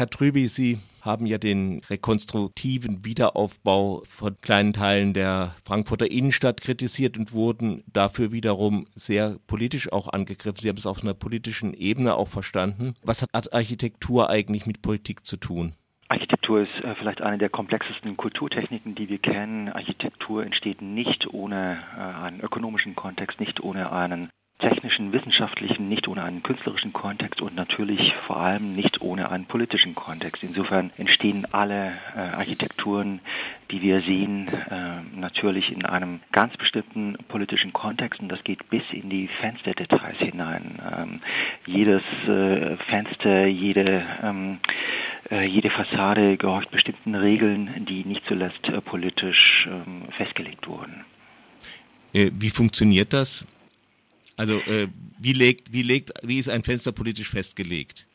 Herr Trüby, Sie haben ja den rekonstruktiven Wiederaufbau von kleinen Teilen der Frankfurter Innenstadt kritisiert und wurden dafür wiederum sehr politisch auch angegriffen. Sie haben es auf einer politischen Ebene auch verstanden. Was hat Architektur eigentlich mit Politik zu tun? Architektur ist äh, vielleicht eine der komplexesten Kulturtechniken, die wir kennen. Architektur entsteht nicht ohne äh, einen ökonomischen Kontext, nicht ohne einen technischen, wissenschaftlichen, nicht ohne einen künstlerischen Kontext und natürlich vor allem nicht ohne einen politischen Kontext. Insofern entstehen alle äh, Architekturen, die wir sehen, äh, natürlich in einem ganz bestimmten politischen Kontext und das geht bis in die Fensterdetails hinein. Ähm, jedes äh, Fenster, jede ähm, äh, jede Fassade gehorcht bestimmten Regeln, die nicht zuletzt äh, politisch ähm, festgelegt wurden. Äh, wie funktioniert das? Also äh, wie legt, wie legt, wie ist ein Fenster politisch festgelegt?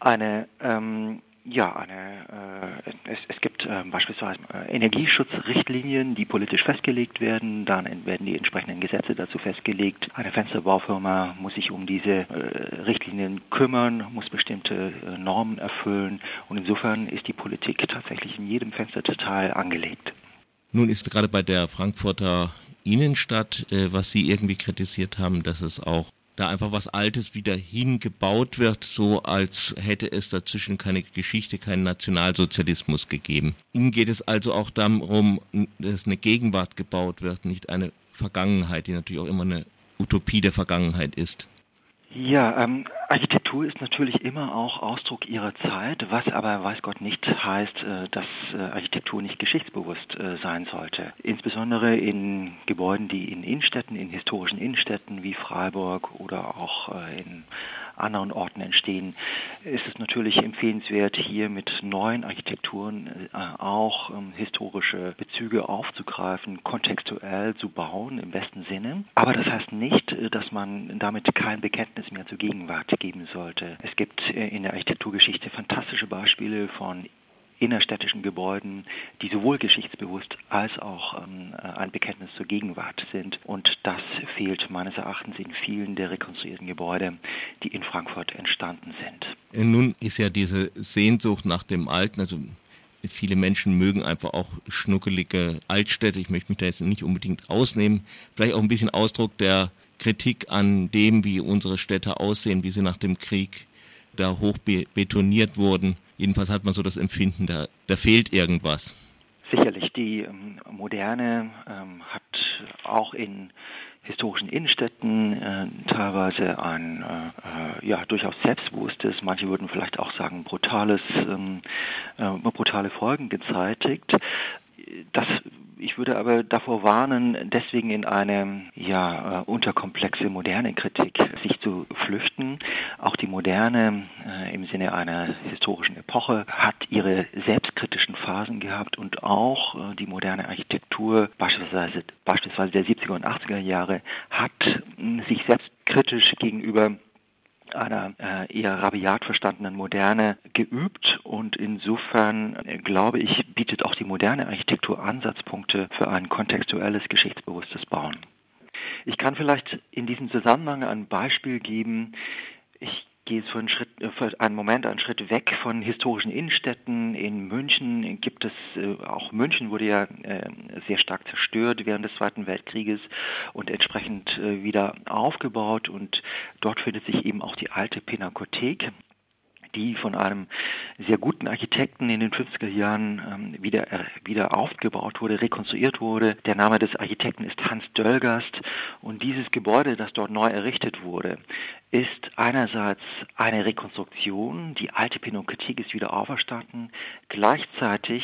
Eine ähm, ja, eine, äh, es, es gibt äh, beispielsweise äh, Energieschutzrichtlinien, die politisch festgelegt werden. Dann werden die entsprechenden Gesetze dazu festgelegt. Eine Fensterbaufirma muss sich um diese äh, Richtlinien kümmern, muss bestimmte äh, Normen erfüllen. Und insofern ist die Politik tatsächlich in jedem Fensterdetail angelegt. Nun ist gerade bei der Frankfurter Innenstadt, äh, was Sie irgendwie kritisiert haben, dass es auch da einfach was Altes wieder hingebaut wird, so als hätte es dazwischen keine Geschichte, keinen Nationalsozialismus gegeben. Ihnen geht es also auch darum, dass eine Gegenwart gebaut wird, nicht eine Vergangenheit, die natürlich auch immer eine Utopie der Vergangenheit ist. Ja, ähm, Architektur ist natürlich immer auch Ausdruck ihrer Zeit, was aber weiß Gott nicht heißt, äh, dass äh, Architektur nicht geschichtsbewusst äh, sein sollte. Insbesondere in Gebäuden, die in Innenstädten, in historischen Innenstädten wie Freiburg oder auch in anderen Orten entstehen, ist es natürlich empfehlenswert, hier mit neuen Architekturen äh, auch ähm, historische Bezüge aufzugreifen, kontextuell zu bauen im besten Sinne. Aber das heißt nicht, äh, dass man damit kein Bekenntnis mehr zur Gegenwart geben sollte. Es gibt äh, in der Architekturgeschichte fantastische Beispiele von innerstädtischen Gebäuden, die sowohl geschichtsbewusst als auch ähm, äh, ein Bekenntnis zur Gegenwart sind. Und das fehlt meines Erachtens in vielen der rekonstruierten Gebäude, die in Frankfurt entstanden sind. Äh, nun ist ja diese Sehnsucht nach dem Alten, also Viele Menschen mögen einfach auch schnuckelige Altstädte. Ich möchte mich da jetzt nicht unbedingt ausnehmen. Vielleicht auch ein bisschen Ausdruck der Kritik an dem, wie unsere Städte aussehen, wie sie nach dem Krieg da hoch betoniert wurden. Jedenfalls hat man so das Empfinden, da, da fehlt irgendwas. Sicherlich, die ähm, Moderne ähm, hat auch in historischen Innenstädten äh, teilweise ein äh, ja durchaus selbstbewusstes, manche würden vielleicht auch sagen brutales, ähm, äh, brutale Folgen gezeitigt. Das ich würde aber davor warnen, deswegen in eine ja, äh, unterkomplexe moderne Kritik sich zu flüchten. Auch die Moderne äh, im Sinne einer historischen Epoche hat ihre selbstkritischen Phasen gehabt und auch äh, die moderne Architektur, beispielsweise, beispielsweise der 70er und 80er Jahre, hat äh, sich selbstkritisch gegenüber einer äh, eher rabiat verstandenen Moderne geübt und insofern äh, glaube ich, bietet auch die moderne Architektur Ansatzpunkte für ein kontextuelles, geschichtsbewusstes Bauen. Ich kann vielleicht in diesem Zusammenhang ein Beispiel geben. Ich gehe für einen, Schritt, äh, für einen Moment einen Schritt weg von historischen Innenstädten. In München gibt es, äh, auch München wurde ja äh, sehr stark zerstört während des Zweiten Weltkrieges und entsprechend wieder aufgebaut und dort findet sich eben auch die alte Pinakothek die von einem sehr guten Architekten in den 50er Jahren ähm, wieder, wieder aufgebaut wurde, rekonstruiert wurde. Der Name des Architekten ist Hans Dölgast und dieses Gebäude, das dort neu errichtet wurde, ist einerseits eine Rekonstruktion, die alte Pinakothek ist wieder auferstanden, gleichzeitig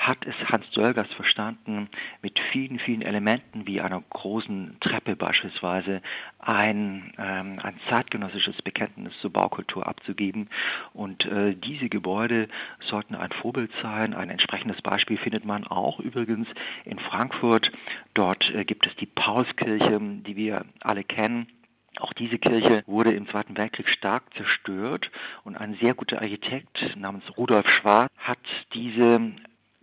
hat es Hans Dölgers verstanden, mit vielen, vielen Elementen wie einer großen Treppe beispielsweise ein, ähm, ein zeitgenössisches Bekenntnis zur Baukultur abzugeben. Und äh, diese Gebäude sollten ein Vorbild sein. Ein entsprechendes Beispiel findet man auch übrigens in Frankfurt. Dort äh, gibt es die Paulskirche, die wir alle kennen auch diese Kirche wurde im Zweiten Weltkrieg stark zerstört und ein sehr guter Architekt namens Rudolf Schwarz hat diese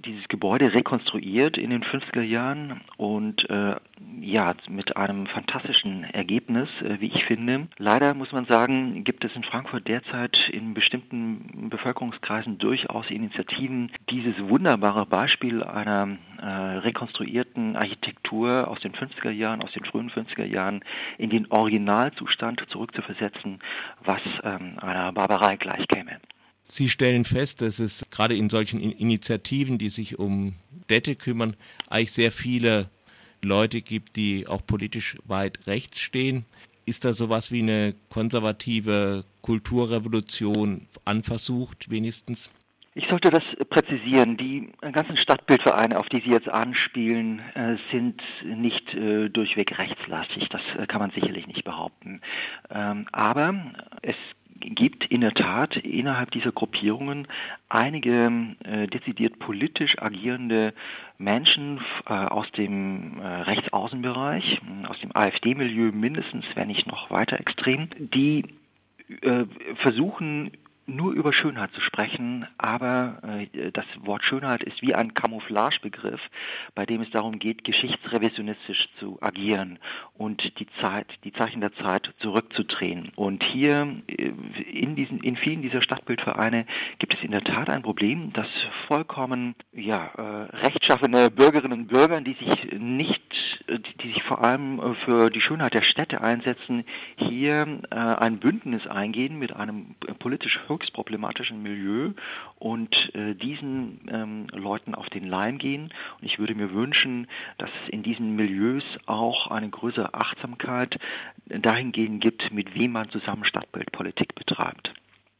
dieses Gebäude rekonstruiert in den 50er Jahren und äh, ja, mit einem fantastischen Ergebnis, äh, wie ich finde. Leider muss man sagen, gibt es in Frankfurt derzeit in bestimmten Bevölkerungskreisen durchaus Initiativen, dieses wunderbare Beispiel einer äh, rekonstruierten Architektur aus den 50er Jahren, aus den frühen 50er Jahren in den Originalzustand zurückzuversetzen, was ähm, einer Barbarei gleichkäme. Sie stellen fest, dass es gerade in solchen Initiativen, die sich um Städte kümmern, eigentlich sehr viele Leute gibt, die auch politisch weit rechts stehen. Ist da sowas wie eine konservative Kulturrevolution anversucht, wenigstens? Ich sollte das präzisieren. Die ganzen Stadtbildvereine, auf die Sie jetzt anspielen, äh, sind nicht äh, durchweg rechtslastig. Das äh, kann man sicherlich nicht behaupten. Ähm, aber es gibt in der Tat innerhalb dieser Gruppierungen einige äh, dezidiert politisch agierende Menschen äh, aus dem äh, Rechtsaußenbereich, aus dem AfD-Milieu mindestens, wenn nicht noch weiter extrem, die äh, versuchen nur über Schönheit zu sprechen, aber äh, das Wort Schönheit ist wie ein Camouflagebegriff, bei dem es darum geht, geschichtsrevisionistisch zu agieren und die Zeit, die Zeichen der Zeit zurückzudrehen. Und hier äh, in diesen, in vielen dieser Stadtbildvereine gibt es in der Tat ein Problem, dass vollkommen ja äh, rechtschaffene Bürgerinnen und Bürger, die sich nicht, die sich vor allem äh, für die Schönheit der Städte einsetzen, hier äh, ein Bündnis eingehen mit einem politisch höchst problematischen Milieu und äh, diesen ähm, Leuten auf den Leim gehen. Und ich würde mir wünschen, dass es in diesen Milieus auch eine größere Achtsamkeit dahingehend gibt, mit wem man zusammen Stadtbildpolitik betreibt.